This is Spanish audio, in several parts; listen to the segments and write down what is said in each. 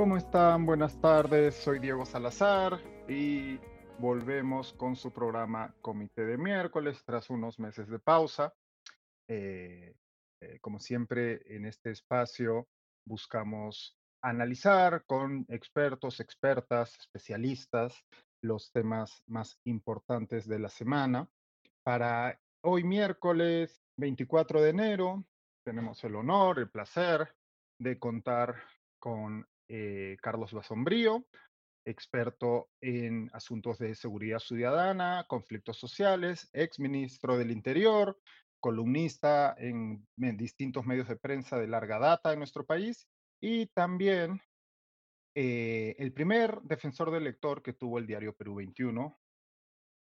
¿Cómo están? Buenas tardes, soy Diego Salazar y volvemos con su programa Comité de miércoles tras unos meses de pausa. Eh, eh, como siempre, en este espacio buscamos analizar con expertos, expertas, especialistas los temas más importantes de la semana. Para hoy miércoles 24 de enero tenemos el honor, el placer de contar con eh, Carlos Basombrío, experto en asuntos de seguridad ciudadana, conflictos sociales, ex ministro del Interior, columnista en, distintos medios de prensa de larga data en nuestro país y también eh, el primer defensor del lector que tuvo el diario Perú 21,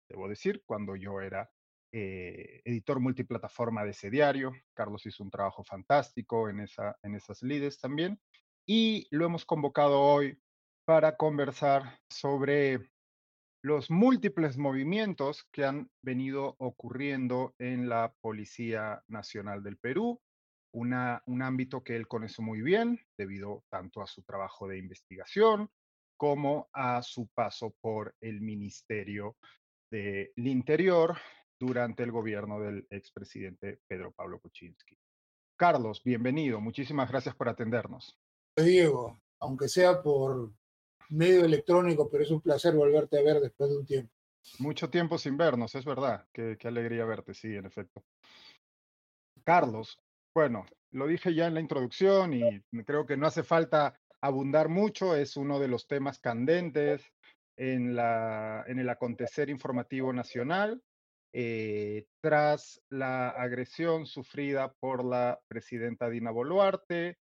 debo decir, cuando yo era eh, editor multiplataforma de ese diario. Carlos hizo un trabajo fantástico en, en esas lides también y lo hemos convocado hoy para conversar sobre los múltiples movimientos que han venido ocurriendo en la Policía Nacional del Perú, un ámbito que él conoce muy bien debido tanto a su trabajo de investigación como a su paso por el Ministerio del Interior durante el gobierno del expresidente Pedro Pablo Kuczynski. Carlos, bienvenido. Muchísimas gracias por atendernos. Diego, aunque sea por medio electrónico, pero es un placer volverte a ver después de un tiempo. Mucho tiempo sin vernos, es verdad. Qué, alegría verte, sí, en efecto. Carlos, bueno, lo dije ya en la introducción y creo que no hace falta abundar mucho, es uno de los temas candentes en el acontecer informativo nacional. Eh, tras la agresión sufrida por la presidenta Dina Boluarte,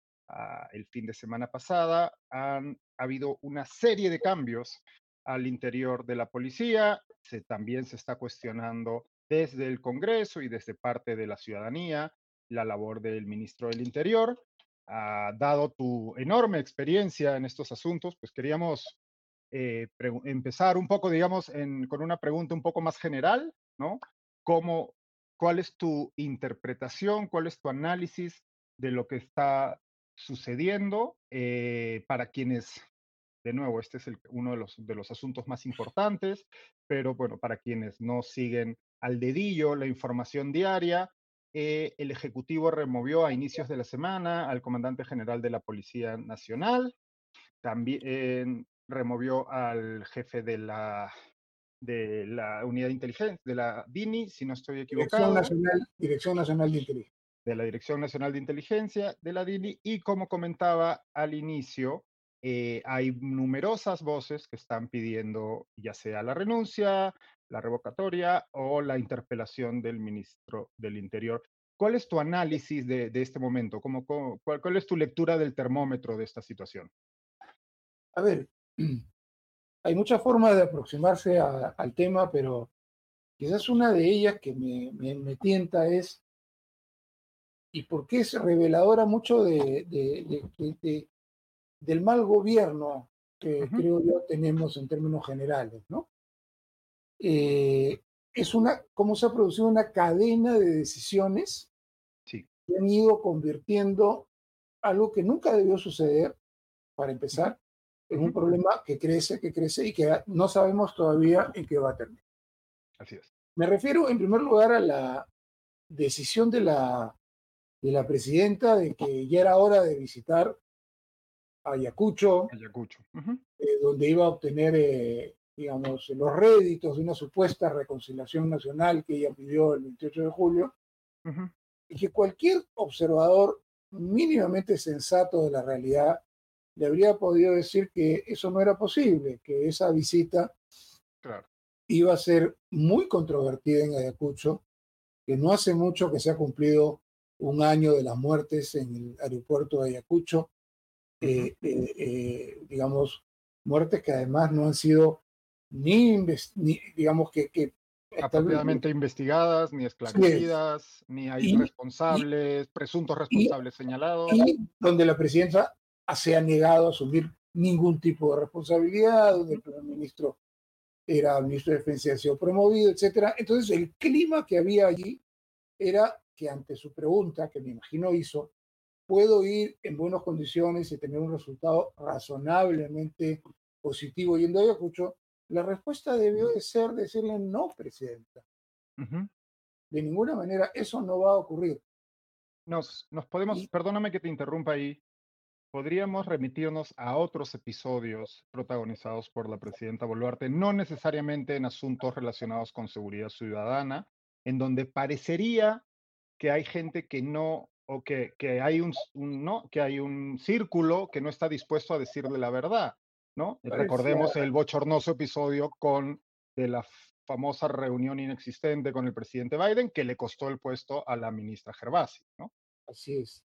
el fin de semana pasada, han habido una serie de cambios al interior de la policía. Se, también se está cuestionando desde el Congreso y desde parte de la ciudadanía la labor del ministro del Interior. Ah, dado tu enorme experiencia en estos asuntos, pues queríamos eh, empezar un poco, digamos, con una pregunta un poco más general, ¿no? ¿Cómo, ¿Cuál es tu interpretación, cuál es tu análisis de lo que está sucediendo eh, para quienes, de nuevo, este es uno de los, de los asuntos más importantes, pero bueno, para quienes no siguen al dedillo la información diaria, eh, el Ejecutivo removió a inicios de la semana al comandante general de la Policía Nacional, también removió al jefe de la, de la unidad de inteligencia, de la DINI, si no estoy equivocado. Dirección Nacional, Dirección Nacional de Inteligencia de la Dirección Nacional de Inteligencia, de la DINI, y como comentaba al inicio, eh, hay numerosas voces que están pidiendo ya sea la renuncia, la revocatoria o la interpelación del ministro del Interior. ¿Cuál es tu análisis de, este momento? ¿Cómo, cuál, es tu lectura del termómetro de esta situación? A ver, hay muchas formas de aproximarse al tema, pero quizás una de ellas que me, me, me tienta es y porque es reveladora mucho de, del mal gobierno que creo yo tenemos en términos generales, ¿no? Eh, es una, cómo se ha producido una cadena de decisiones sí. que han ido convirtiendo algo que nunca debió suceder, para empezar, en un problema que crece, que crece y que no sabemos todavía en qué va a terminar. Así es. Me refiero en primer lugar a la decisión de la de la presidenta de que ya era hora de visitar Ayacucho, Ayacucho. Eh, donde iba a obtener, eh, digamos, los réditos de una supuesta reconciliación nacional que ella pidió el 28 de julio, y que cualquier observador mínimamente sensato de la realidad le habría podido decir que eso no era posible, que esa visita iba a ser muy controvertida en Ayacucho, que no hace mucho que se ha cumplido un año de las muertes en el aeropuerto de Ayacucho, eh, eh, eh, digamos, muertes que además no han sido ni, digamos, que... que apropiadamente investigadas, ni esclarecidas, ni hay responsables, presuntos responsables señalados. Y donde la presidenta se ha negado a asumir ningún tipo de responsabilidad, donde el primer ministro era ministro de Defensa y ha sido promovido, etcétera. Entonces, el clima que había allí era que ante su pregunta, que me imagino hizo, puedo ir en buenas condiciones y tener un resultado razonablemente positivo yendo a Ayacucho, la respuesta debió de ser decirle no, presidenta. De ninguna manera eso no va a ocurrir. Nos, nos podemos, perdóname que te interrumpa ahí, podríamos remitirnos a otros episodios protagonizados por la presidenta Boluarte, no necesariamente en asuntos relacionados con seguridad ciudadana, en donde parecería que hay gente que no, o que, que hay un, no, que hay un círculo que no está dispuesto a decirle la verdad, ¿no? Recordemos el bochornoso episodio con de la famosa reunión inexistente con el presidente Biden que le costó el puesto a la ministra Gervasi, ¿no? Así es.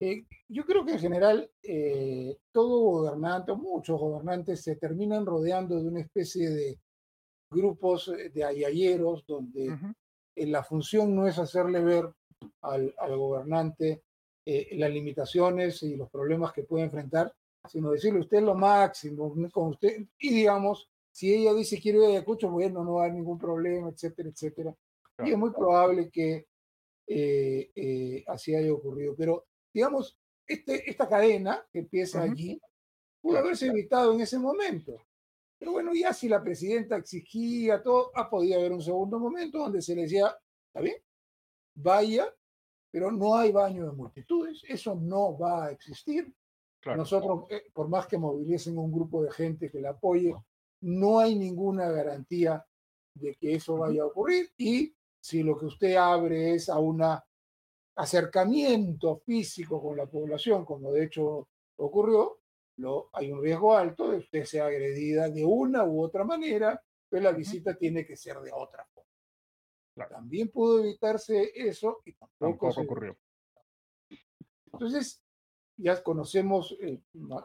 Eh, yo creo que en general eh, todo gobernante, muchos gobernantes se terminan rodeando de una especie de grupos eh, de ayayeros donde la función no es hacerle ver al, al gobernante las limitaciones y los problemas que puede enfrentar, sino decirle usted lo máximo con usted y digamos, si ella dice quiero ir a Ayacucho, bueno, no va a haber ningún problema, etcétera, etcétera. Y es muy probable que así haya ocurrido. Pero digamos, este, esta cadena que empieza allí pudo haberse evitado en ese momento. Pero bueno, ya si la presidenta exigía todo, ha podido haber un segundo momento donde se le decía, está bien, vaya, pero no hay baño de multitudes, eso no va a existir. Nosotros, eh, por más que movilicen un grupo de gente que la apoye, no hay ninguna garantía de que eso vaya a ocurrir. Y si lo que usted abre es a una acercamiento físico con la población, como de hecho ocurrió, lo, hay un riesgo alto de que usted sea agredida de una u otra manera, pero la visita tiene que ser de otra forma. También pudo evitarse eso y tampoco, ocurrió. Entonces, ya conocemos eh,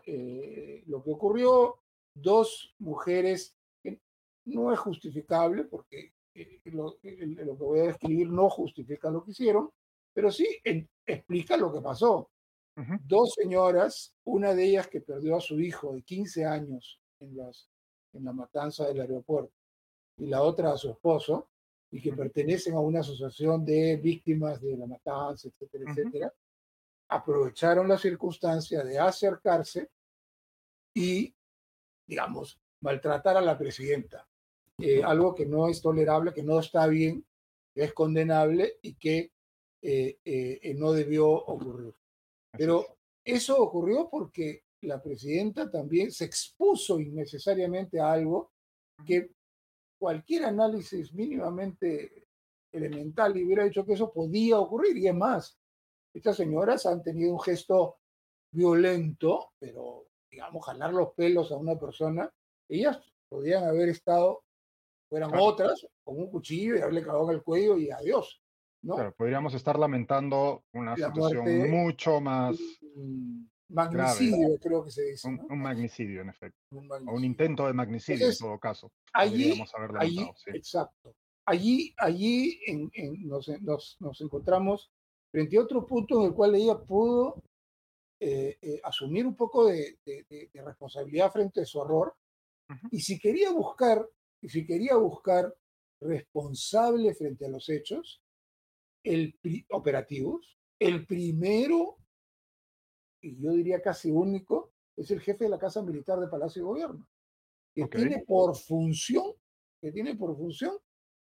eh, lo que ocurrió. Dos mujeres, que no es justificable, porque eh, lo, lo, que voy a describir no justifica lo que hicieron, pero sí explica lo que pasó. Dos señoras, una de ellas que perdió a su hijo de 15 años en, las, en la matanza del aeropuerto y la otra a su esposo, y que pertenecen a una asociación de víctimas de la matanza, etcétera, etcétera, aprovecharon la circunstancia de acercarse y, digamos, maltratar a la presidenta. Eh, algo que no es tolerable, que no está bien, que es condenable y que eh, eh, no debió ocurrir. Pero eso ocurrió porque la presidenta también se expuso innecesariamente a algo que cualquier análisis mínimamente elemental hubiera dicho que eso podía ocurrir. Y es más, estas señoras han tenido un gesto violento, pero digamos, jalar los pelos a una persona, ellas podían haber estado, fueran otras, con un cuchillo y haberle cagado en el cuello y adiós podríamos estar lamentando una situación mucho más. Magnicidio, creo que se dice. Un, magnicidio, en efecto. O un intento de magnicidio, en todo caso. Allí, allí exacto. Allí, allí en, nos, nos, encontramos frente a otro punto en el cual ella pudo eh, eh, asumir un poco de, de, responsabilidad frente a su error. Y si quería buscar, y si quería buscar responsable frente a los hechos, el, operativos. El primero, y yo diría casi único, es el jefe de la Casa Militar de Palacio de Gobierno, que tiene por función, que tiene por función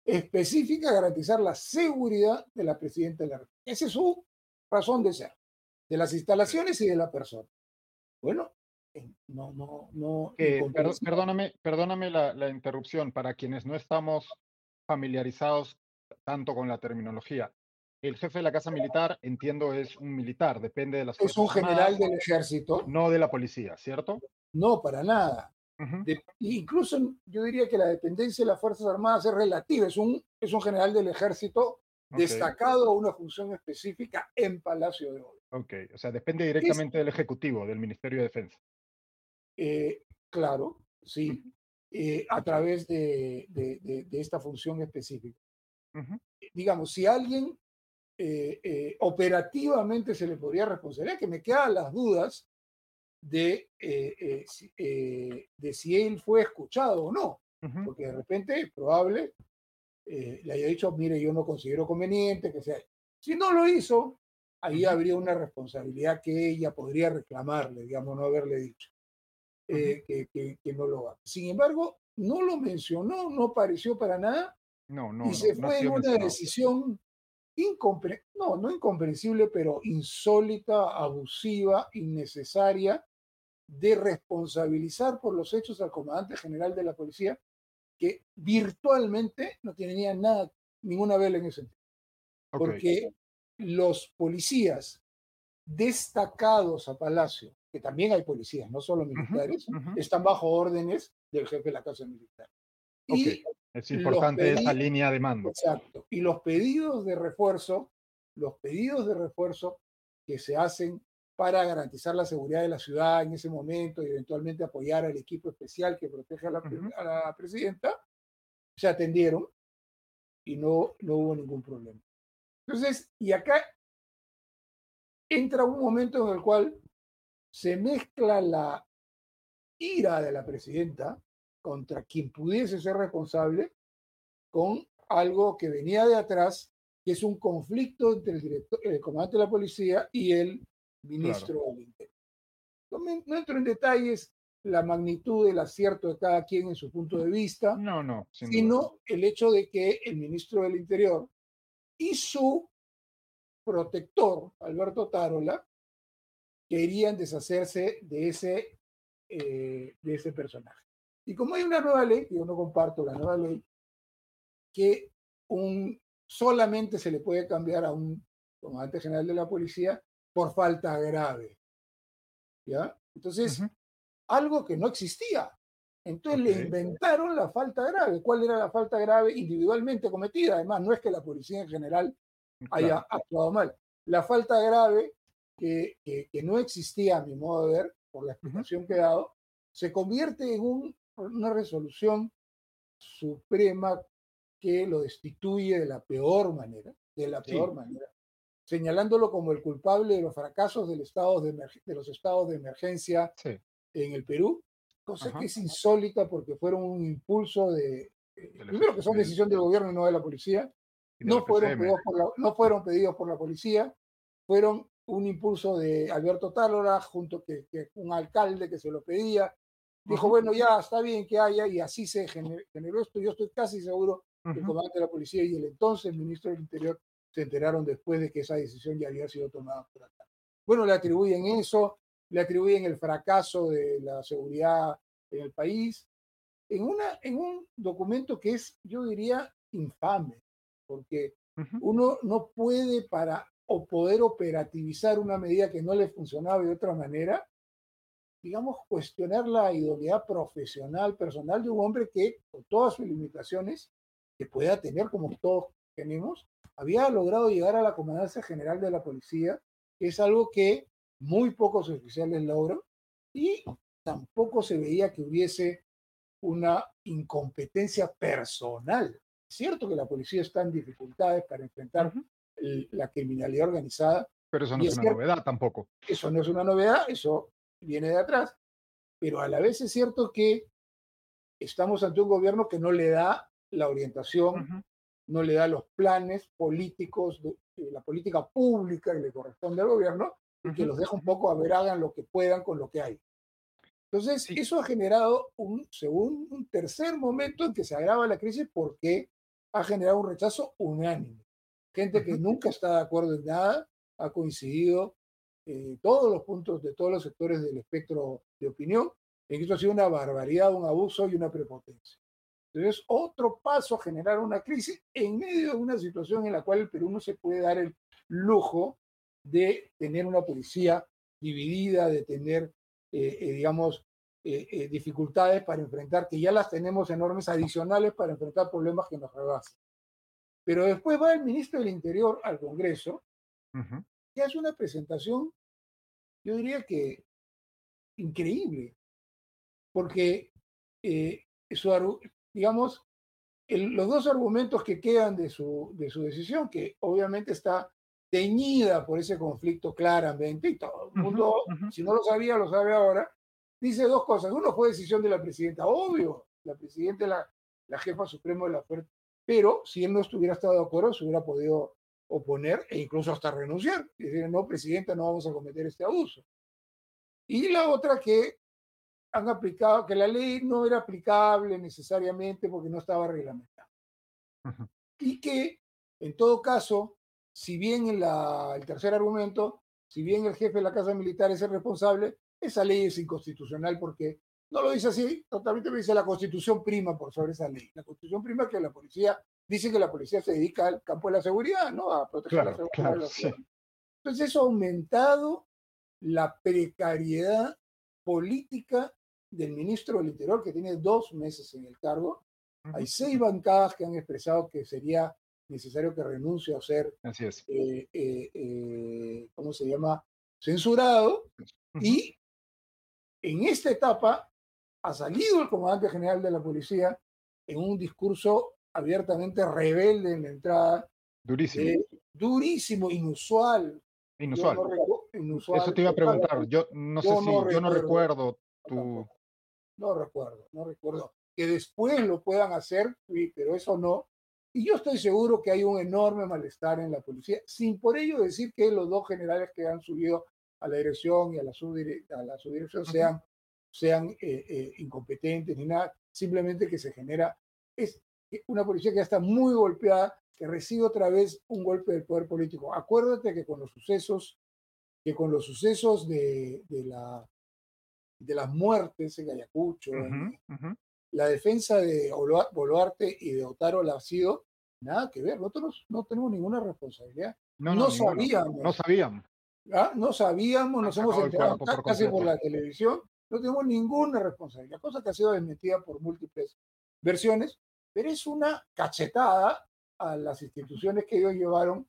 específica garantizar la seguridad de la presidenta de la República. Esa es su razón de ser, de las instalaciones y de la persona. Bueno, no, no, no. perdóname, perdóname la, la, interrupción para quienes no estamos familiarizados tanto con la terminología el jefe de la Casa Militar, entiendo, es un militar, depende de las Es un general del ejército. No de la policía, ¿cierto? No, para nada. incluso yo diría que la dependencia de las Fuerzas Armadas es relativa. Es un, es un general del ejército destacado a una función específica en Palacio de Oro. Ok, o sea, depende directamente del Ejecutivo, del Ministerio de Defensa. Eh, claro, sí, eh, a través de, de, esta función específica. Digamos, si alguien eh, eh, operativamente se le podría responsabilizar, que me quedan las dudas de, eh, de si él fue escuchado o no, porque de repente es probable le haya dicho, mire, yo no considero conveniente que sea. Si no lo hizo, ahí habría una responsabilidad que ella podría reclamarle, digamos, no haberle dicho eh, que, no lo haga. Sin embargo, no lo mencionó, no pareció para nada. No, no, y se fue en una decisión no, no incomprensible, pero insólita, abusiva, innecesaria, de responsabilizar por los hechos al comandante general de la policía, que virtualmente no tenía nada, ninguna vela en ese sentido. Porque los policías destacados a Palacio, que también hay policías, no solo militares, están bajo órdenes del jefe de la Casa Militar. Y es importante esa línea de mando. Exacto. Y los pedidos de refuerzo, los pedidos de refuerzo que se hacen para garantizar la seguridad de la ciudad en ese momento y eventualmente apoyar al equipo especial que protege a la, a la presidenta, se atendieron y no, no hubo ningún problema. Entonces, y acá entra un momento en el cual se mezcla la ira de la presidenta contra quien pudiese ser responsable con algo que venía de atrás, que es un conflicto entre el, director, el comandante de la policía y el ministro del Interior. No, entro en detalles la magnitud del acierto de cada quien en su punto de vista, no, no, sino el hecho de que el ministro del Interior y su protector, Alberto Tarola, querían deshacerse de ese, eh, de ese personaje. Y como hay una nueva ley, yo no comparto la nueva ley, que un, solamente se le puede cambiar a un comandante general de la policía por falta grave. ¿Ya? Entonces, algo que no existía. Entonces le inventaron la falta grave. ¿Cuál era la falta grave individualmente cometida? Además, no es que la policía en general haya actuado mal. La falta grave que, que, no existía, a mi modo de ver, por la explicación que he dado, se convierte en un una resolución suprema que lo destituye de la peor manera, de la peor manera, señalándolo como el culpable de los fracasos del estado de, de los estados de emergencia en el Perú, cosa que es insólita porque fueron un impulso de, eh, primero que son decisión del gobierno y no de la policía, no fueron, pedidos por la, no fueron pedidos por la policía, fueron un impulso de Alberto Tálora junto que, que un alcalde que se lo pedía, dijo, bueno, ya está bien que haya, y así se generó esto. Yo estoy casi seguro que el comandante de la policía y el entonces ministro del Interior se enteraron después de que esa decisión ya había sido tomada por acá. Bueno, le atribuyen eso, le atribuyen el fracaso de la seguridad en el país, en, una, en un documento que es, yo diría, infame, porque uno no puede para o poder operativizar una medida que no le funcionaba de otra manera, digamos, cuestionar la idoneidad profesional, personal de un hombre que, con todas sus limitaciones, que pueda tener como todos tenemos, había logrado llegar a la comandancia general de la policía, que es algo que muy pocos oficiales logran, y tampoco se veía que hubiese una incompetencia personal. Es cierto que la policía está en dificultades para enfrentar la criminalidad organizada. Pero eso no es, una novedad tampoco. Eso no es una novedad, eso viene de atrás, pero a la vez es cierto que estamos ante un gobierno que no le da la orientación, no le da los planes políticos, de, eh, la política pública que le corresponde al gobierno, y que los deja un poco a ver, hagan lo que puedan con lo que hay. Entonces, eso ha generado un, según un tercer momento en que se agrava la crisis porque ha generado un rechazo unánime. Gente que nunca está de acuerdo en nada ha coincidido eh, todos los puntos de todos los sectores del espectro de opinión, en que esto ha sido una barbaridad, un abuso y una prepotencia. Entonces, otro paso a generar una crisis en medio de una situación en la cual el Perú no se puede dar el lujo de tener una policía dividida, de tener, eh, eh, digamos, dificultades para enfrentar, que ya las tenemos enormes adicionales para enfrentar problemas que nos rebasan. Pero después va el ministro del Interior al Congreso y hace una presentación yo diría que increíble, porque eh, digamos, los dos argumentos que quedan de su, de su decisión, que obviamente está teñida por ese conflicto claramente, y todo el mundo, si no lo sabía, lo sabe ahora, dice dos cosas. Uno fue decisión de la presidenta, obvio, la presidenta la, la jefa suprema de la fuerza, pero si él no estuviera estado de acuerdo, se hubiera podido oponer e incluso hasta renunciar. Y decir, no, presidenta, no vamos a cometer este abuso. Y la otra que han aplicado, que la ley no era aplicable necesariamente porque no estaba reglamentada. Y que, en todo caso, si bien el tercer argumento, si bien el jefe de la Casa Militar es el responsable, esa ley es inconstitucional porque no lo dice así, totalmente dice la Constitución prima por sobre esa ley. La Constitución prima que la policía, dice que la policía se dedica al campo de la seguridad, ¿no? A proteger la seguridad de la Entonces eso ha aumentado la precariedad política del ministro del Interior, que tiene dos meses en el cargo. Hay seis bancadas que han expresado que sería necesario que renuncie a ser, Así es. Eh, eh, eh, ¿cómo se llama? Censurado. Y en esta etapa ha salido el comandante general de la policía en un discurso abiertamente rebelde en la entrada. Durísimo. durísimo, inusual. Inusual. Eso te iba a preguntar. Yo no sé si, yo no recuerdo tu... No recuerdo, no recuerdo. Que después lo puedan hacer, pero eso no. Y yo estoy seguro que hay un enorme malestar en la policía, sin por ello decir que los dos generales que han subido a la dirección y a la, a la subdirección sean, sean eh, eh, incompetentes ni nada, simplemente que se genera, es una policía que ya está muy golpeada, que recibe otra vez un golpe del poder político. Acuérdate que con los sucesos, que con los sucesos de, de la, de las muertes en Ayacucho, la defensa de Boluarte y de Otaro la ha sido nada que ver. Nosotros no tenemos ninguna responsabilidad. No, sabíamos. No sabíamos. ¿Ah? No sabíamos, nos hemos enterado casi por la televisión. No tenemos ninguna responsabilidad, cosa que ha sido desmentida por múltiples versiones, pero es una cachetada a las instituciones que ellos llevaron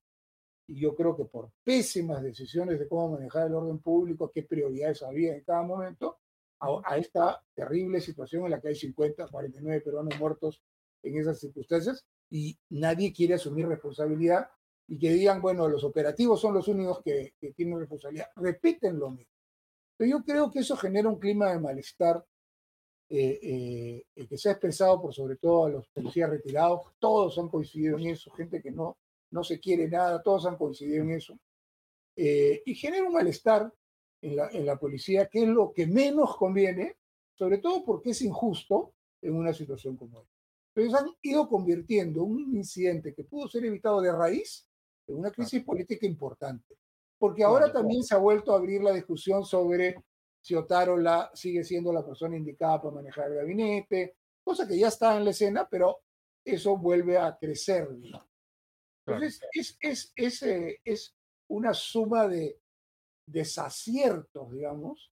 y yo creo que por pésimas decisiones de cómo manejar el orden público, qué prioridades había en cada momento, a, esta terrible situación en la que hay 50, 49 peruanos muertos en esas circunstancias y nadie quiere asumir responsabilidad y que digan, bueno, los operativos son los únicos que, tienen responsabilidad. Repiten lo mismo. Pero yo creo que eso genera un clima de malestar eh, eh, que se ha expresado por sobre todo a los policías retirados. Todos han coincidido en eso, gente que no, no se quiere nada, todos han coincidido en eso. Eh, y genera un malestar en la, en la policía, que es lo que menos conviene, sobre todo porque es injusto en una situación como esta. Entonces han ido convirtiendo un incidente que pudo ser evitado de raíz en una crisis política importante. Porque ahora también se ha vuelto a abrir la discusión sobre si Otaro la, sigue siendo la persona indicada para manejar el gabinete, cosa que ya está en la escena, pero eso vuelve a crecer. Entonces, es, es, es, eh, es una suma de, desaciertos, digamos,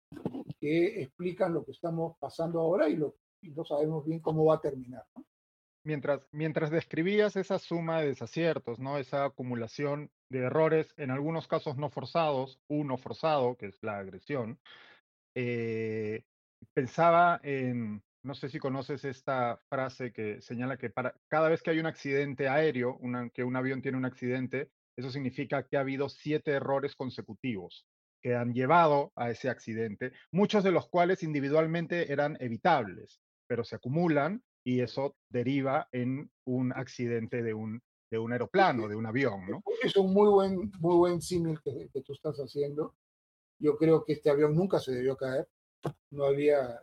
que explican lo que estamos pasando ahora y, lo, no sabemos bien cómo va a terminar. Mientras, mientras describías esa suma de desaciertos, ¿no? esa acumulación de errores, en algunos casos no forzados, uno forzado, que es la agresión, eh, pensaba en, no sé si conoces esta frase que señala que para cada vez que hay un accidente aéreo, que un avión tiene un accidente, eso significa que ha habido siete errores consecutivos que han llevado a ese accidente, muchos de los cuales individualmente eran evitables, pero se acumulan y eso deriva en un accidente de un, de un aeroplano, de un avión. ¿no? Es un muy buen, muy buen símil que, que, tú estás haciendo. Yo creo que este avión nunca se debió caer. No había,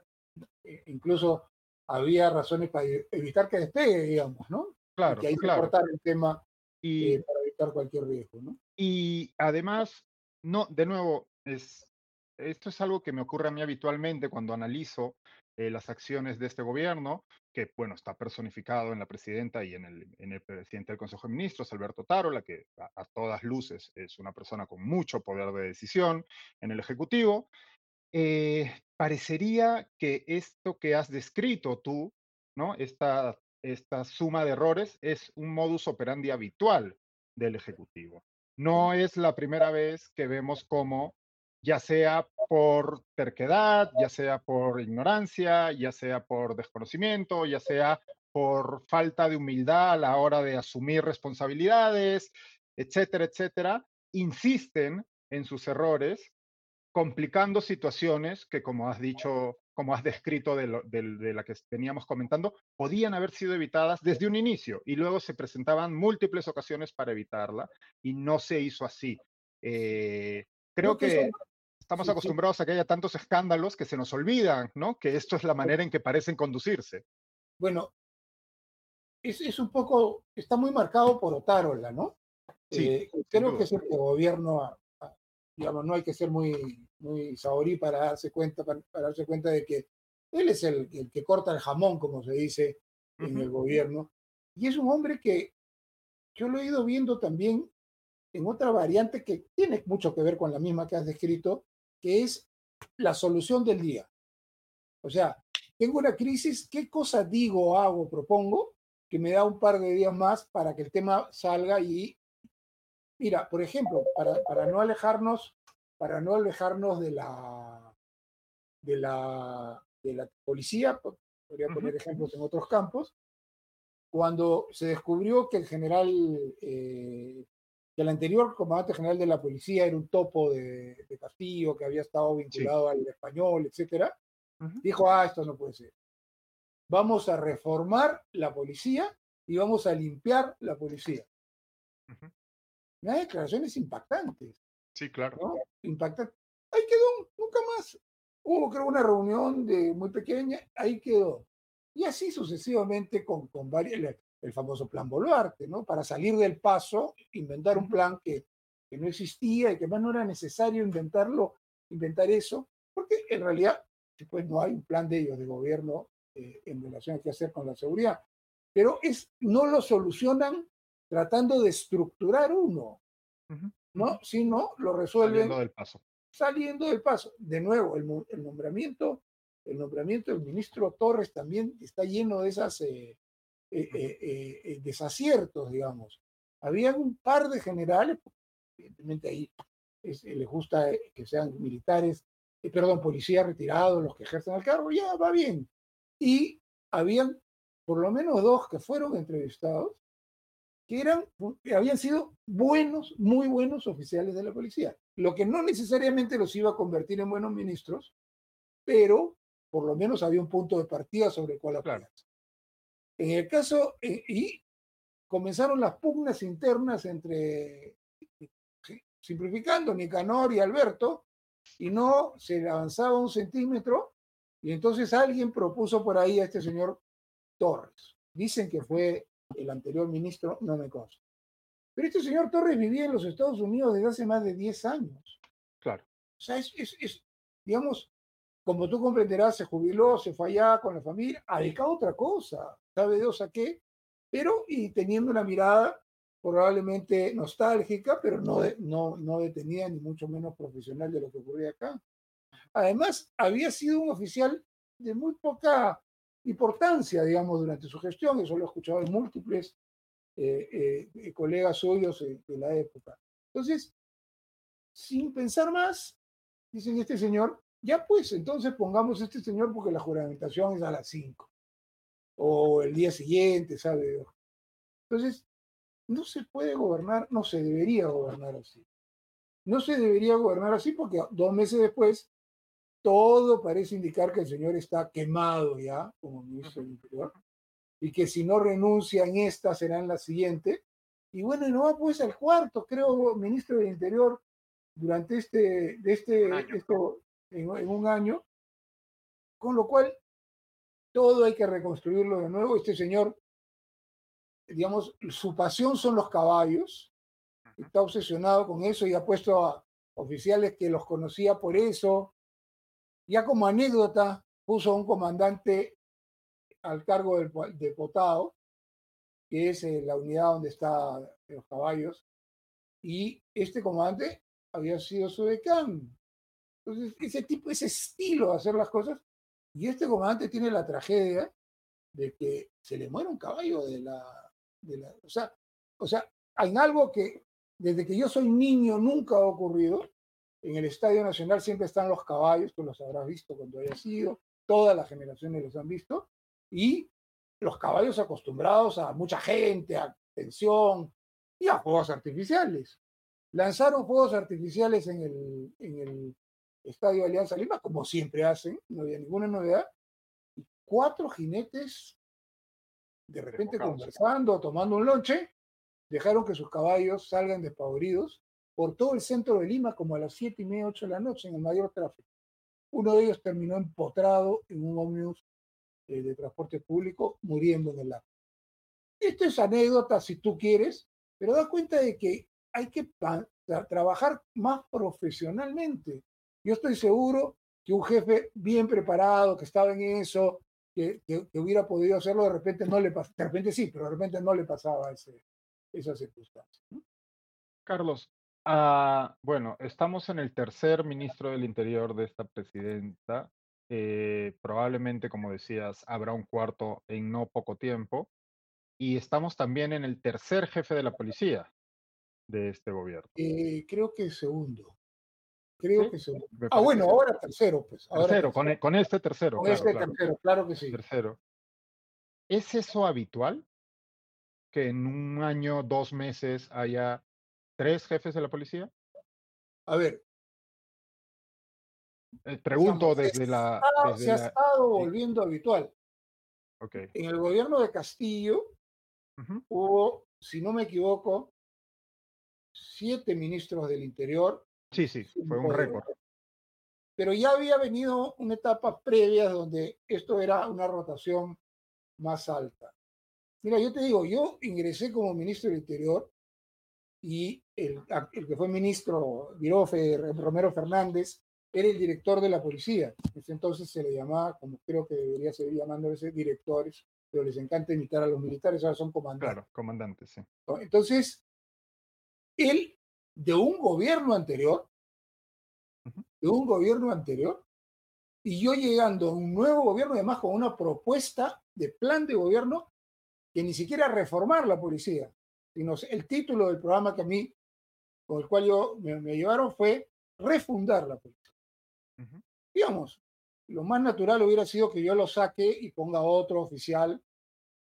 e, incluso había razones para evitar que despegue, digamos, ¿no? Claro, que hay que cortar el tema y, eh, para evitar cualquier riesgo, ¿no? Y además, no, de nuevo, es, esto es algo que me ocurre a mí habitualmente cuando analizo eh, las acciones de este gobierno, que bueno, está personificado en la presidenta y en el, en el presidente del Consejo de Ministros, Alberto Tarola, que a, todas luces es una persona con mucho poder de decisión en el Ejecutivo. Eh, parecería que esto que has descrito tú, ¿no? Esta, esta suma de errores es un modus operandi habitual del Ejecutivo. No es la primera vez que vemos cómo ya sea por terquedad, ya sea por ignorancia, ya sea por desconocimiento, ya sea por falta de humildad a la hora de asumir responsabilidades, etcétera, etcétera, insisten en sus errores, complicando situaciones que, como has dicho como has descrito de, la que veníamos comentando, podían haber sido evitadas desde un inicio y luego se presentaban múltiples ocasiones para evitarla y no se hizo así. Eh, creo que estamos acostumbrados a que haya tantos escándalos que se nos olvidan, ¿no? Que esto es la manera en que parecen conducirse. Bueno, es, un poco, está muy marcado por Otárola, ¿no? Sí, eh, creo que es el gobierno, digamos, no hay que ser muy, muy saborí para darse cuenta, para, darse cuenta de que él es el, que corta el jamón, como se dice en el gobierno, y es un hombre que yo lo he ido viendo también en otra variante que tiene mucho que ver con la misma que has descrito, que es la solución del día. O sea, tengo una crisis, ¿qué cosa digo, hago, propongo? Que me da un par de días más para que el tema salga y, mira, por ejemplo, para, para no alejarnos, para no alejarnos de la, de la, de la policía, podría poner ejemplos en otros campos, cuando se descubrió que el general eh, que el anterior comandante general de la policía era un topo de, Castillo, que había estado vinculado al español, etcétera, dijo, ah, esto no puede ser. Vamos a reformar la policía y vamos a limpiar la policía. Unas declaraciones impactantes. Sí, claro. ¿no? Impactantes. Ahí quedó, nunca más. Hubo, creo, una reunión de muy pequeña, ahí quedó. Y así sucesivamente con, con varias, el famoso plan Boluarte, ¿no? Para salir del paso, inventar un plan que, que no existía y que más no era necesario inventarlo, inventar eso, porque en realidad pues no hay un plan de ellos de gobierno eh, en relación a qué hacer con la seguridad. Pero es, no lo solucionan tratando de estructurar uno, ¿no? Sino lo resuelven saliendo del paso. Saliendo del paso. De nuevo, el, el nombramiento, el nombramiento del ministro Torres también está lleno de esas eh, eh, eh, eh, desaciertos, digamos. Había un par de generales, evidentemente ahí es, les gusta que sean militares, perdón, policías retirados, los que ejercen el cargo, ya va bien. Y habían por lo menos dos que fueron entrevistados que eran, habían sido buenos, muy buenos oficiales de la policía, lo que no necesariamente los iba a convertir en buenos ministros, pero por lo menos había un punto de partida sobre el cual apoyarse. En el caso, eh, y comenzaron las pugnas internas entre, simplificando, Nicanor y Alberto, y no se avanzaba un centímetro, y entonces alguien propuso por ahí a este señor Torres. Dicen que fue el anterior ministro, no me consta. Pero este señor Torres vivía en los Estados Unidos desde hace más de 10 años. Claro. O sea, es, es digamos, como tú comprenderás, se jubiló, se fue allá con la familia, a dedicado a otra cosa sabe Dios a qué, pero y teniendo una mirada probablemente nostálgica, pero no, no, no detenida ni mucho menos profesional de lo que ocurría acá. Además, había sido un oficial de muy poca importancia, digamos, durante su gestión, eso lo he escuchado en múltiples eh, eh, colegas suyos de la época. Entonces, sin pensar más, dicen este señor, ya pues, entonces pongamos este señor porque la juramentación es a las 5 o el día siguiente, ¿sabe? Entonces, no se puede gobernar, no se debería gobernar así. No se debería gobernar así porque dos meses después todo parece indicar que el señor está quemado ya como ministro del Interior y que si no renuncia en esta será en la siguiente. Y bueno, y no va pues al cuarto, creo, ministro del Interior durante este, de este, esto en, en un año, con lo cual todo hay que reconstruirlo de nuevo. Este señor, digamos, su pasión son los caballos, está obsesionado con eso y ha puesto a oficiales que los conocía por eso. Ya como anécdota, puso a un comandante al cargo del, de Potado, que es eh, la unidad donde están los caballos, y este comandante había sido su decán. Entonces, ese tipo, ese estilo de hacer las cosas y este comandante tiene la tragedia de que se le muere un caballo de la, o sea, o sea, en algo que desde que yo soy niño nunca ha ocurrido. En el Estadio Nacional siempre están los caballos, tú los habrás visto cuando haya sido, todas las generaciones los han visto, y los caballos acostumbrados a mucha gente, a tensión y a fuegos artificiales. Lanzaron fuegos artificiales en el, en el Estadio Alianza Lima, como siempre hacen, no había ninguna novedad, y cuatro jinetes de repente conversando, tomando un lonche, dejaron que sus caballos salgan despavoridos por todo el centro de Lima como a las siete y media, ocho de la noche en el mayor tráfico. Uno de ellos terminó empotrado en un ómnibus eh, de transporte público, muriendo en el lago. Esto es anécdota si tú quieres, pero da cuenta de que hay que trabajar más profesionalmente. Yo estoy seguro que un jefe bien preparado, que estaba en eso, que, hubiera podido hacerlo, de repente no le pasaba, de repente sí, pero de repente no le pasaba ese, esa circunstancia. Carlos, ah, bueno, estamos en el tercer ministro del Interior de esta presidenta. Eh, probablemente, como decías, habrá un cuarto en no poco tiempo. Y estamos también en el tercer jefe de la policía de este gobierno. Eh, creo que segundo. Creo que segundo. Ah, bueno, ahora tercero, pues. tercero, Con, e, con, este tercero. Con este tercero, claro que sí. Tercero. ¿Es eso habitual? Que en un año, dos meses haya tres jefes de la policía? A ver. Eh, pregunto desde la. se ha estado volviendo habitual. Okay. En el gobierno de Castillo hubo, si no me equivoco, siete ministros del Interior. Sí, sí, fue un récord. Pero ya había venido una etapa previa donde esto era una rotación más alta. Mira, yo te digo, yo ingresé como ministro del Interior y el, el que fue ministro, Virofe Romero Fernández, era el director de la policía. entonces se le llamaba, como creo que debería seguir llamándose, directores, pero les encanta imitar a los militares, ahora son comandantes. Claro, comandantes, sí. Entonces, él, de un gobierno anterior, de un gobierno anterior, y yo llegando a un nuevo gobierno, además con una propuesta de plan de gobierno que ni siquiera reformar la policía, sino el título del programa que a mí, con el cual yo me, llevaron fue refundar la policía. Digamos, lo más natural hubiera sido que yo lo saque y ponga otro oficial,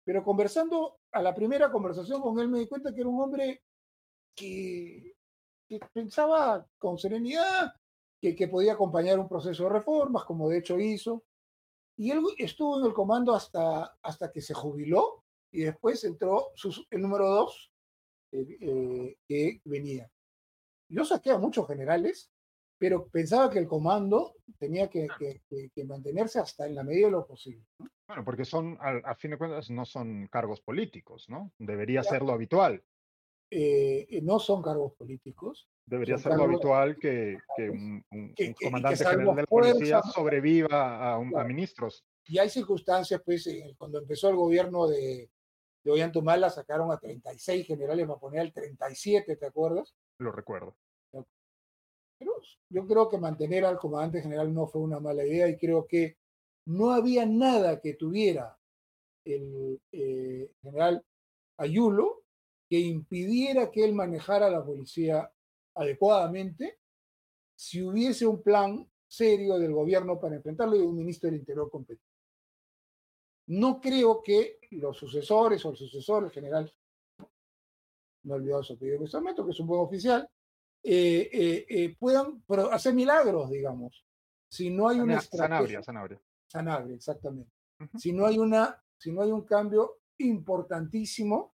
pero conversando, a la primera conversación con él me di cuenta que era un hombre que, pensaba con serenidad que, que, podía acompañar un proceso de reformas, como de hecho hizo. Y él estuvo en el comando hasta, hasta que se jubiló y después entró el número dos eh, eh, que venía. Yo saqué a muchos generales, pero pensaba que el comando tenía que, que, mantenerse hasta en la medida de lo posible. Bueno, porque son, a, fin de cuentas, no son cargos políticos, ¿no? Debería ser lo habitual. Eh, eh, no son cargos políticos. Debería ser lo habitual que, un, comandante general de la policía sobreviva a, ministros. Y hay circunstancias, pues, cuando empezó el gobierno de, de Ollantumala sacaron a 36 generales para poner al 37, ¿te acuerdas? Lo recuerdo. Pero yo creo que mantener al comandante general no fue una mala idea y creo que no había nada que tuviera el eh, general Ayulo que impidiera que él manejara la policía adecuadamente si hubiese un plan serio del gobierno para enfrentarlo y un ministro del Interior competente. No creo que los sucesores o el sucesor, el general, no he olvidado su apellido en este que es un buen oficial, eh, eh, eh, puedan hacer milagros, digamos, si no hay una estrategia. Sanabria, Sanabria. Sanabria, exactamente. Si no hay una, si no hay un cambio importantísimo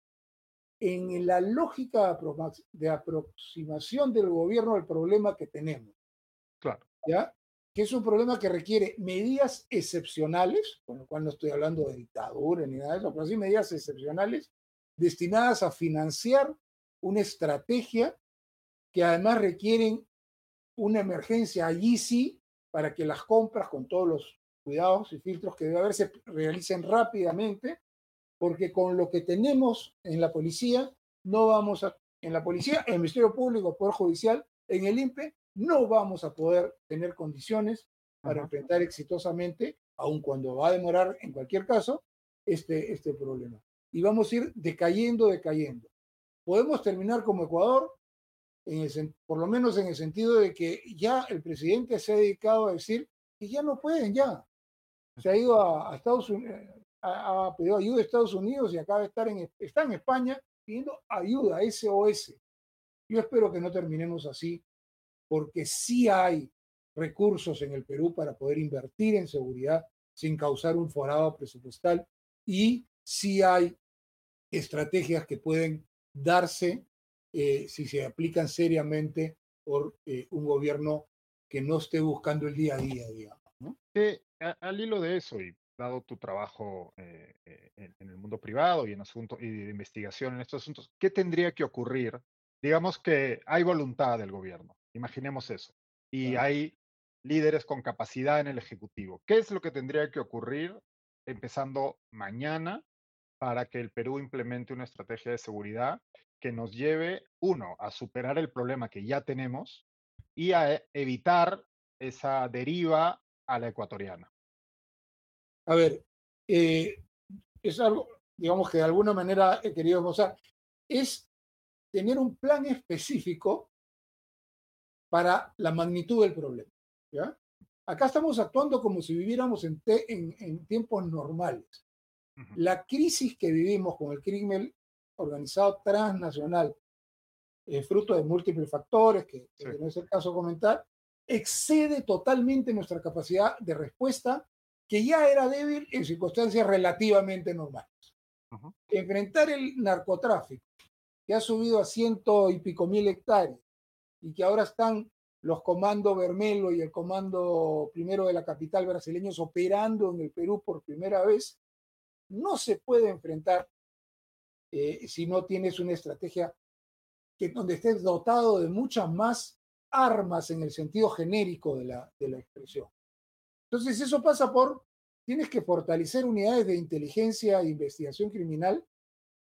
en la lógica de aproximación del gobierno al problema que tenemos. Claro. ¿Ya? Que es un problema que requiere medidas excepcionales, con lo cual no estoy hablando de dictadura ni nada de eso, pero sí medidas excepcionales destinadas a financiar una estrategia que además requieren una emergencia allí sí para que las compras con todos los cuidados y filtros que debe haber se realicen rápidamente porque con lo que tenemos en la policía, no vamos a, en la policía, en el Ministerio Público, Poder Judicial, en el INPE, no vamos a poder tener condiciones para enfrentar exitosamente, aun cuando va a demorar en cualquier caso, este, este problema. Y vamos a ir decayendo, decayendo. Podemos terminar como Ecuador, en por lo menos en el sentido de que ya el presidente se ha dedicado a decir que ya no pueden, ya. Se ha ido a Estados Unidos, ha, pedido ayuda a Estados Unidos y acaba de estar en, está en España pidiendo ayuda, SOS. Yo espero que no terminemos así, porque sí hay recursos en el Perú para poder invertir en seguridad sin causar un forado presupuestal y si hay estrategias que pueden darse eh, si se aplican seriamente por eh, un gobierno que no esté buscando el día a día, digamos. ¿no? al hilo de eso, y dado tu trabajo eh, en, el mundo privado y en asuntos y de investigación en estos asuntos, ¿qué tendría que ocurrir? Digamos que hay voluntad del gobierno, imaginemos eso, y hay líderes con capacidad en el Ejecutivo. ¿Qué es lo que tendría que ocurrir empezando mañana para que el Perú implemente una estrategia de seguridad que nos lleve, uno, a superar el problema que ya tenemos y a evitar esa deriva a la ecuatoriana? A ver, eh, es algo, digamos que de alguna manera he querido mostrar, es tener un plan específico para la magnitud del problema. Acá estamos actuando como si viviéramos en, en, tiempos normales. La crisis que vivimos con el crimen organizado transnacional, eh, fruto de múltiples factores, que, no es el caso comentar, excede totalmente nuestra capacidad de respuesta, que ya era débil en circunstancias relativamente normales. Enfrentar el narcotráfico, que ha subido a ciento y pico mil hectáreas, y que ahora están los comandos Bermelo y el comando primero de la capital brasileños operando en el Perú por primera vez, no se puede enfrentar eh, si no tienes una estrategia que donde estés dotado de muchas más armas en el sentido genérico de la, de la expresión. Entonces, eso pasa por, tienes que fortalecer unidades de inteligencia e investigación criminal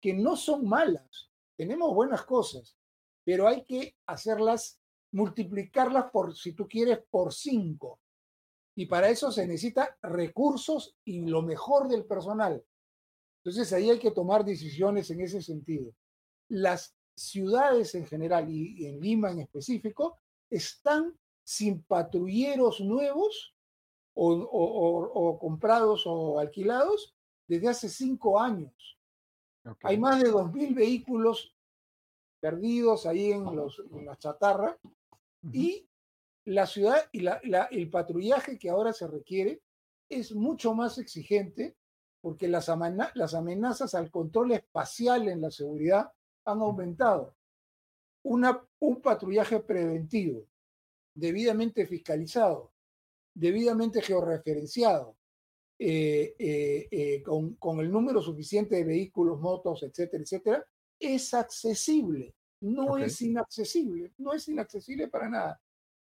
que no son malas. Tenemos buenas cosas, pero hay que hacerlas multiplicarlas por, si tú quieres, por cinco. Y para eso se necesita recursos y lo mejor del personal. Entonces ahí hay que tomar decisiones en ese sentido. Las ciudades en general y en Lima en específico están sin patrulleros nuevos o, comprados o alquilados desde hace cinco años. Hay más de 2.000 vehículos perdidos ahí en, los, en la chatarra y la ciudad y el patrullaje que ahora se requiere es mucho más exigente porque las, amenazas al control espacial en la seguridad han aumentado. un patrullaje preventivo, debidamente fiscalizado, debidamente georreferenciado, eh, eh, eh, con, con, el número suficiente de vehículos, motos, etcétera, etcétera, es accesible no es inaccesible, no es inaccesible para nada.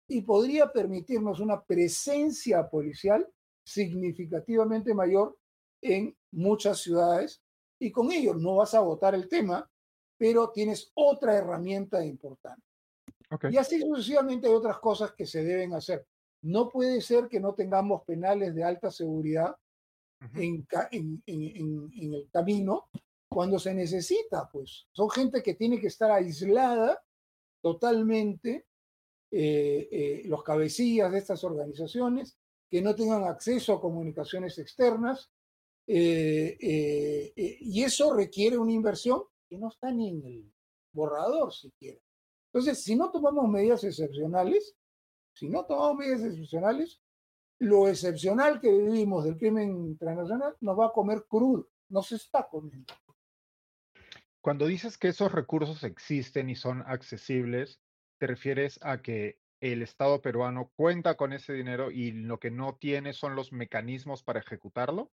Y podría permitirnos una presencia policial significativamente mayor en muchas ciudades y con ello no vas a votar el tema, pero tienes otra herramienta importante. Y así sucesivamente hay otras cosas que se deben hacer. No puede ser que no tengamos penales de alta seguridad en, en, el camino cuando se necesita, pues. Son gente que tiene que estar aislada totalmente, eh, eh, los cabecillas de estas organizaciones, que no tengan acceso a comunicaciones externas, eh, y eso requiere una inversión que no está ni en el borrador siquiera. Entonces, si no tomamos medidas excepcionales, si no tomamos medidas excepcionales, lo excepcional que vivimos del crimen transnacional nos va a comer crudo, nos está comiendo. Cuando dices que esos recursos existen y son accesibles, ¿te refieres a que el Estado peruano cuenta con ese dinero y lo que no tiene son los mecanismos para ejecutarlo?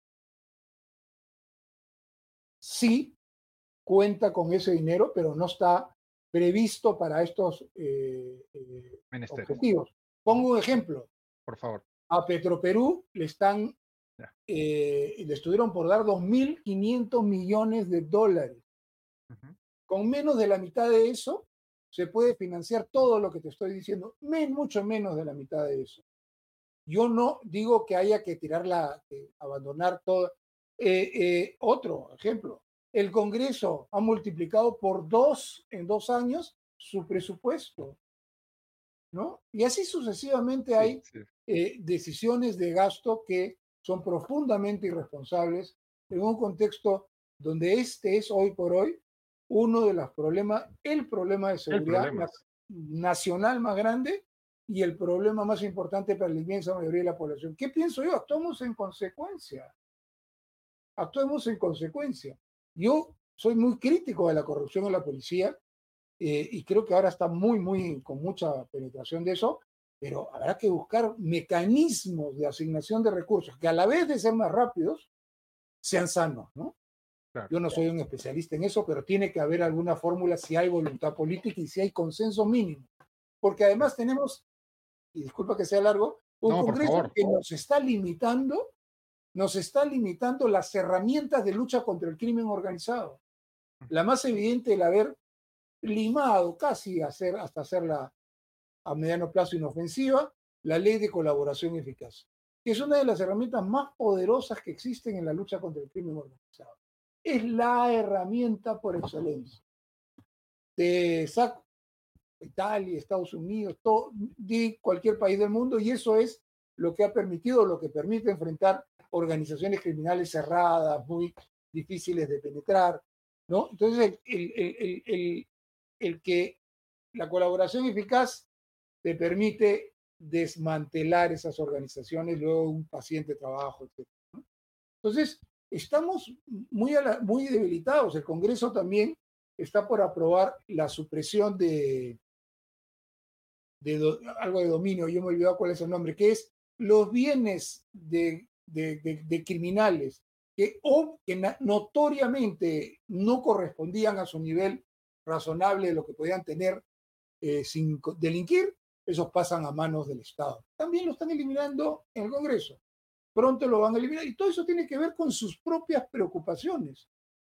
Sí, cuenta con ese dinero, pero no está previsto para estos eh, eh, objetivos. Pongo un ejemplo. Por favor. A Petroperú le están, eh, le estuvieron por dar 2.500 millones de dólares con menos de la mitad de eso, se puede financiar todo lo que te estoy diciendo, mucho menos de la mitad de eso. Yo no digo que haya que tirarla, abandonar todo. Eh, eh, otro ejemplo, el Congreso ha multiplicado por dos en dos años su presupuesto, ¿no? Y así sucesivamente hay eh, decisiones de gasto que son profundamente irresponsables en un contexto donde este es hoy por hoy uno de los problemas, el problema de seguridad nacional más grande y el problema más importante para la inmensa mayoría de la población. ¿Qué pienso yo? Actuamos en consecuencia. Actuemos en consecuencia. Yo soy muy crítico de la corrupción en la policía eh, y creo que ahora está muy, muy, con mucha penetración de eso, pero habrá que buscar mecanismos de asignación de recursos que a la vez de ser más rápidos, sean sanos, ¿no? Yo no soy un especialista en eso, pero tiene que haber alguna fórmula si hay voluntad política y si hay consenso mínimo. Porque además tenemos, y disculpa que sea largo, un Congreso que nos está limitando, nos está limitando las herramientas de lucha contra el crimen organizado. La más evidente, el haber limado casi hacer, hasta hacerla a mediano plazo inofensiva, la ley de colaboración eficaz, que es una de las herramientas más poderosas que existen en la lucha contra el crimen organizado. Es la herramienta por excelencia. De saco Italia, Estados Unidos, todo, de cualquier país del mundo, y eso es lo que ha permitido, lo que permite enfrentar organizaciones criminales cerradas, muy difíciles de penetrar, ¿no? Entonces, el, el que la colaboración eficaz te permite desmantelar esas organizaciones, luego un paciente trabajo, etc. Entonces, estamos muy, muy debilitados. El Congreso también está por aprobar la supresión de, de algo de dominio, yo me he olvidado cuál es el nombre, que es los bienes de, de, criminales que, o, que notoriamente no correspondían a su nivel razonable de lo que podían tener eh, sin delinquir, esos pasan a manos del Estado. También lo están eliminando en el Congreso. Pronto lo van a eliminar. Y todo eso tiene que ver con sus propias preocupaciones,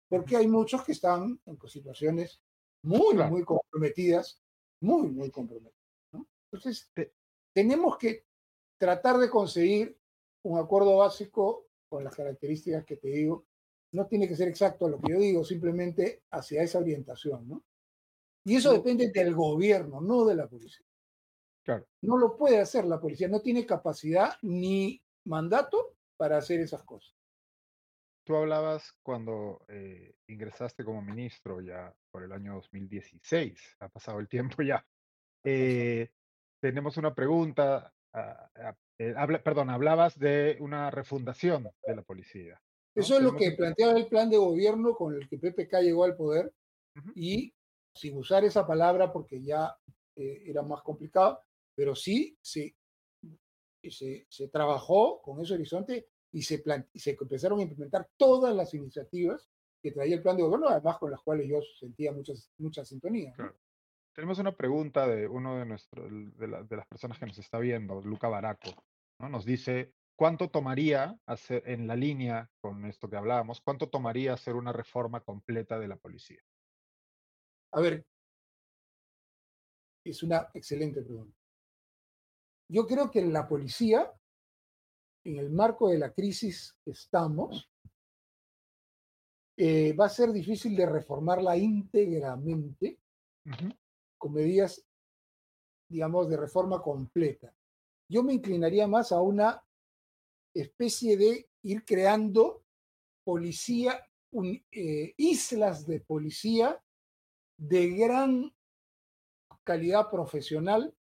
porque hay muchos que están en situaciones muy, muy comprometidas, muy, muy comprometidas. Entonces, tenemos que tratar de conseguir un acuerdo básico con las características que te digo. No tiene que ser exacto a lo que yo digo, simplemente hacia esa orientación, ¿no? Y eso depende del gobierno, no de la policía. Claro. No lo puede hacer la policía, no tiene capacidad ni mandato para hacer esas cosas. Tú hablabas cuando eh, ingresaste como ministro ya por el año 2016, ha pasado el tiempo ya. Eh, tenemos una pregunta, ah, ah, eh, perdón, hablabas de una refundación de la policía. Eso es lo que planteaba el plan de gobierno con el que PPK llegó al poder y sin usar esa palabra porque ya eh, era más complicado, pero sí se, se, trabajó con ese horizonte y se, se empezaron a implementar todas las iniciativas que traía el plan de gobierno, además con las cuales yo sentía muchas, mucha sintonía. Tenemos una pregunta de uno de, nuestros de, las personas que nos está viendo, Luca Baraco. ¿no? Nos dice, ¿cuánto tomaría hacer, en la línea con esto que hablábamos, cuánto tomaría hacer una reforma completa de la policía? A ver, es una excelente pregunta. Yo creo que la policía, en el marco de la crisis que estamos, eh, va a ser difícil de reformarla íntegramente con medidas, digamos, de reforma completa. Yo me inclinaría más a una especie de ir creando policía, eh, islas de policía de gran calidad profesional,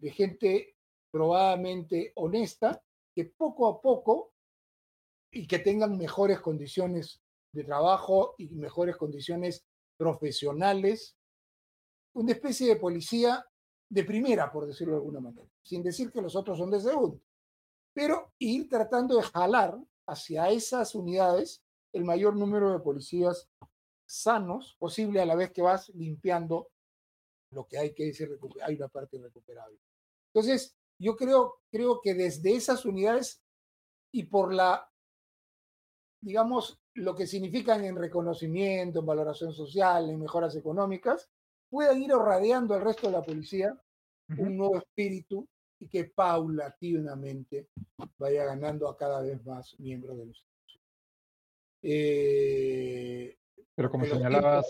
de gente probadamente honesta, que poco a poco y que tengan mejores condiciones de trabajo y mejores condiciones profesionales, una especie de policía de primera, por decirlo de alguna manera, sin decir que los otros son de segundo, pero ir tratando de jalar hacia esas unidades el mayor número de policías sanos posible a la vez que vas limpiando lo que hay que decir, hay una parte recuperable. Entonces, yo creo, creo que desde esas unidades y por la, digamos, lo que significan en reconocimiento, en valoración social, en mejoras económicas, puedan ir irradiando al resto de la policía un nuevo espíritu y que paulatinamente vaya ganando a cada vez más miembros de los eh, Pero como señalabas,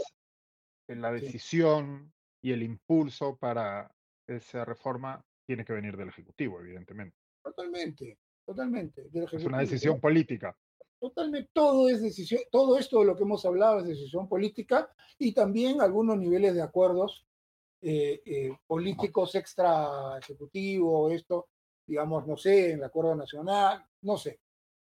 en la decisión y el impulso para esa reforma tiene que venir del Ejecutivo, evidentemente. Totalmente, totalmente. es una decisión política. Totalmente, todo es decisión, todo esto de lo que hemos hablado es decisión política y también algunos niveles de acuerdos políticos extra ejecutivos, esto, digamos, no sé, en el acuerdo nacional, no sé.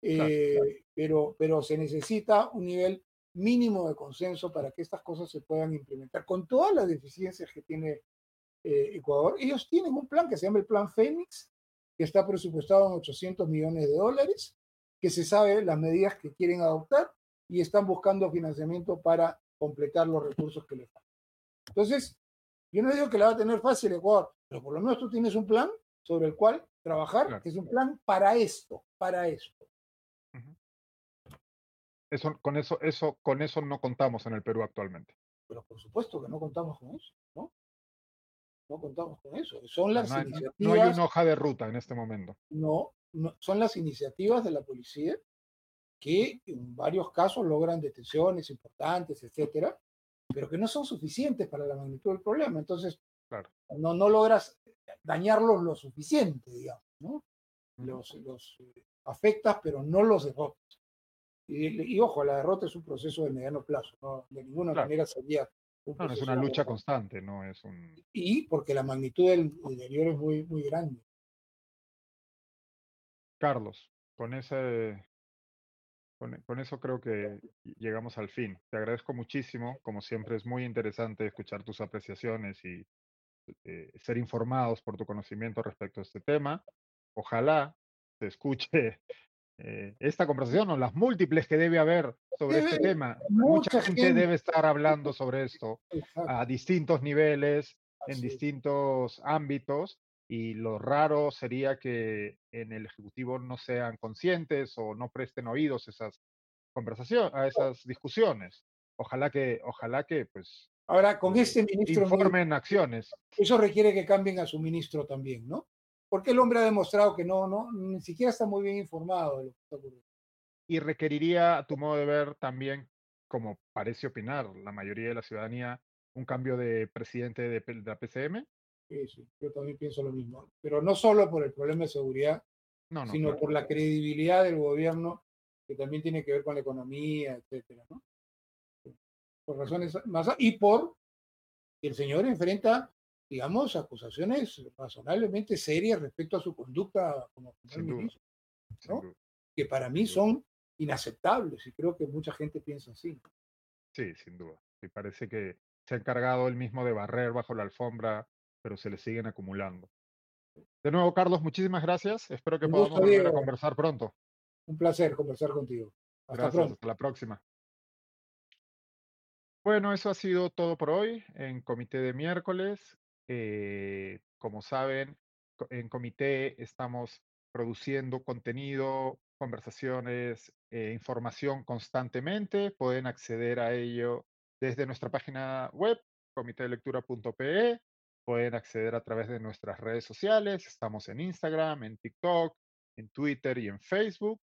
pero, pero se necesita un nivel mínimo de consenso para que estas cosas se puedan implementar con todas las deficiencias que tiene Ecuador. Ellos tienen un plan que se llama el Plan Fénix, que está presupuestado en 800 millones de dólares, que se sabe las medidas que quieren adoptar y están buscando financiamiento para completar los recursos que le faltan. Entonces, yo no digo que la va a tener fácil Ecuador, pero por lo menos tú tienes un plan sobre el cual trabajar, que es un plan para esto, para esto. Eso, con eso, eso, con eso no contamos en el Perú actualmente. Pero por supuesto que no contamos con eso, ¿no? No contamos con eso. Son las no iniciativas. No hay una hoja de ruta en este momento. No, no, son las iniciativas de la policía que en varios casos logran detenciones importantes, etcétera, pero que no son suficientes para la magnitud del problema. Entonces, claro. no, no logras dañarlos lo suficiente, digamos, ¿no? Los, los eh, afectas, pero no los derrotas. Y, y, ojo, la derrota es un proceso de mediano plazo, ¿no? De ninguna Claro. manera sería un No, es una lucha constante, no es un. Y porque la magnitud del del deterioro es muy, muy grande. Carlos, con ese, con, con eso creo que llegamos al fin. Te agradezco muchísimo. Como siempre, es muy interesante escuchar tus apreciaciones y eh, ser informados por tu conocimiento respecto a este tema. Ojalá se escuche eh, esta conversación o las múltiples que debe haber sobre este tema. mucha Mucha gente gente- debe estar hablando sobre esto Exacto, a distintos niveles, en es. distintos ámbitos, y lo raro sería que en el Ejecutivo no sean conscientes o no presten oídos a esas conversaciones, a esas discusiones. Ojalá que, ojalá que, pues, Ahora, con eh, este ministro, informen acciones. eso requiere que cambien a su ministro también, ¿no? Porque el hombre ha demostrado que no, no, ni siquiera está muy bien informado de lo que está ocurriendo. Y requeriría, a tu modo de ver, también, como parece opinar la mayoría de la ciudadanía, un cambio de presidente de, de la PCM. Sí, sí, yo también pienso lo mismo. Pero no solo por el problema de seguridad, No, no. sino claro. por la credibilidad del gobierno, que también tiene que ver con la economía, etcétera, ¿no? Por razones más y por que el señor enfrenta, digamos, acusaciones razonablemente serias respecto a su conducta como primer ministro, ¿no? que para mí son inaceptables y creo que mucha gente piensa así. Sí, sin duda. Y parece que se ha encargado él mismo de barrer bajo la alfombra, pero se le siguen acumulando. De nuevo, Carlos, muchísimas gracias. Espero que Un podamos gusto, volver a Diego. conversar pronto. Un placer conversar contigo. Hasta Gracias, pronto. hasta la próxima. Bueno, eso ha sido todo por hoy en Comité de Miércoles. Eh, como saben, en Comité estamos produciendo contenido, conversaciones, eh, información constantemente. Pueden acceder a ello desde nuestra página web, comitedelectura.pe. Pueden acceder a través de nuestras redes sociales. Estamos en Instagram, en TikTok, en Twitter y en Facebook.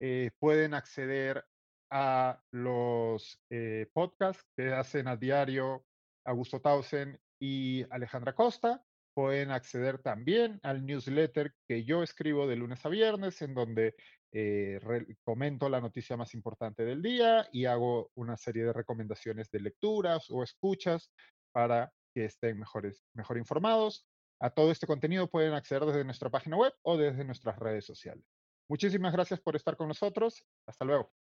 Eh, pueden acceder a los eh, podcasts que hacen a diario Augusto Tausen y Alejandra Costa. Pueden acceder también al newsletter que yo escribo de lunes a viernes, en donde eh, comento la noticia más importante del día y hago una serie de recomendaciones de lecturas o escuchas para que estén mejor informados. A todo este contenido pueden acceder desde nuestra página web o desde nuestras redes sociales. Muchísimas gracias por estar con nosotros. Hasta luego.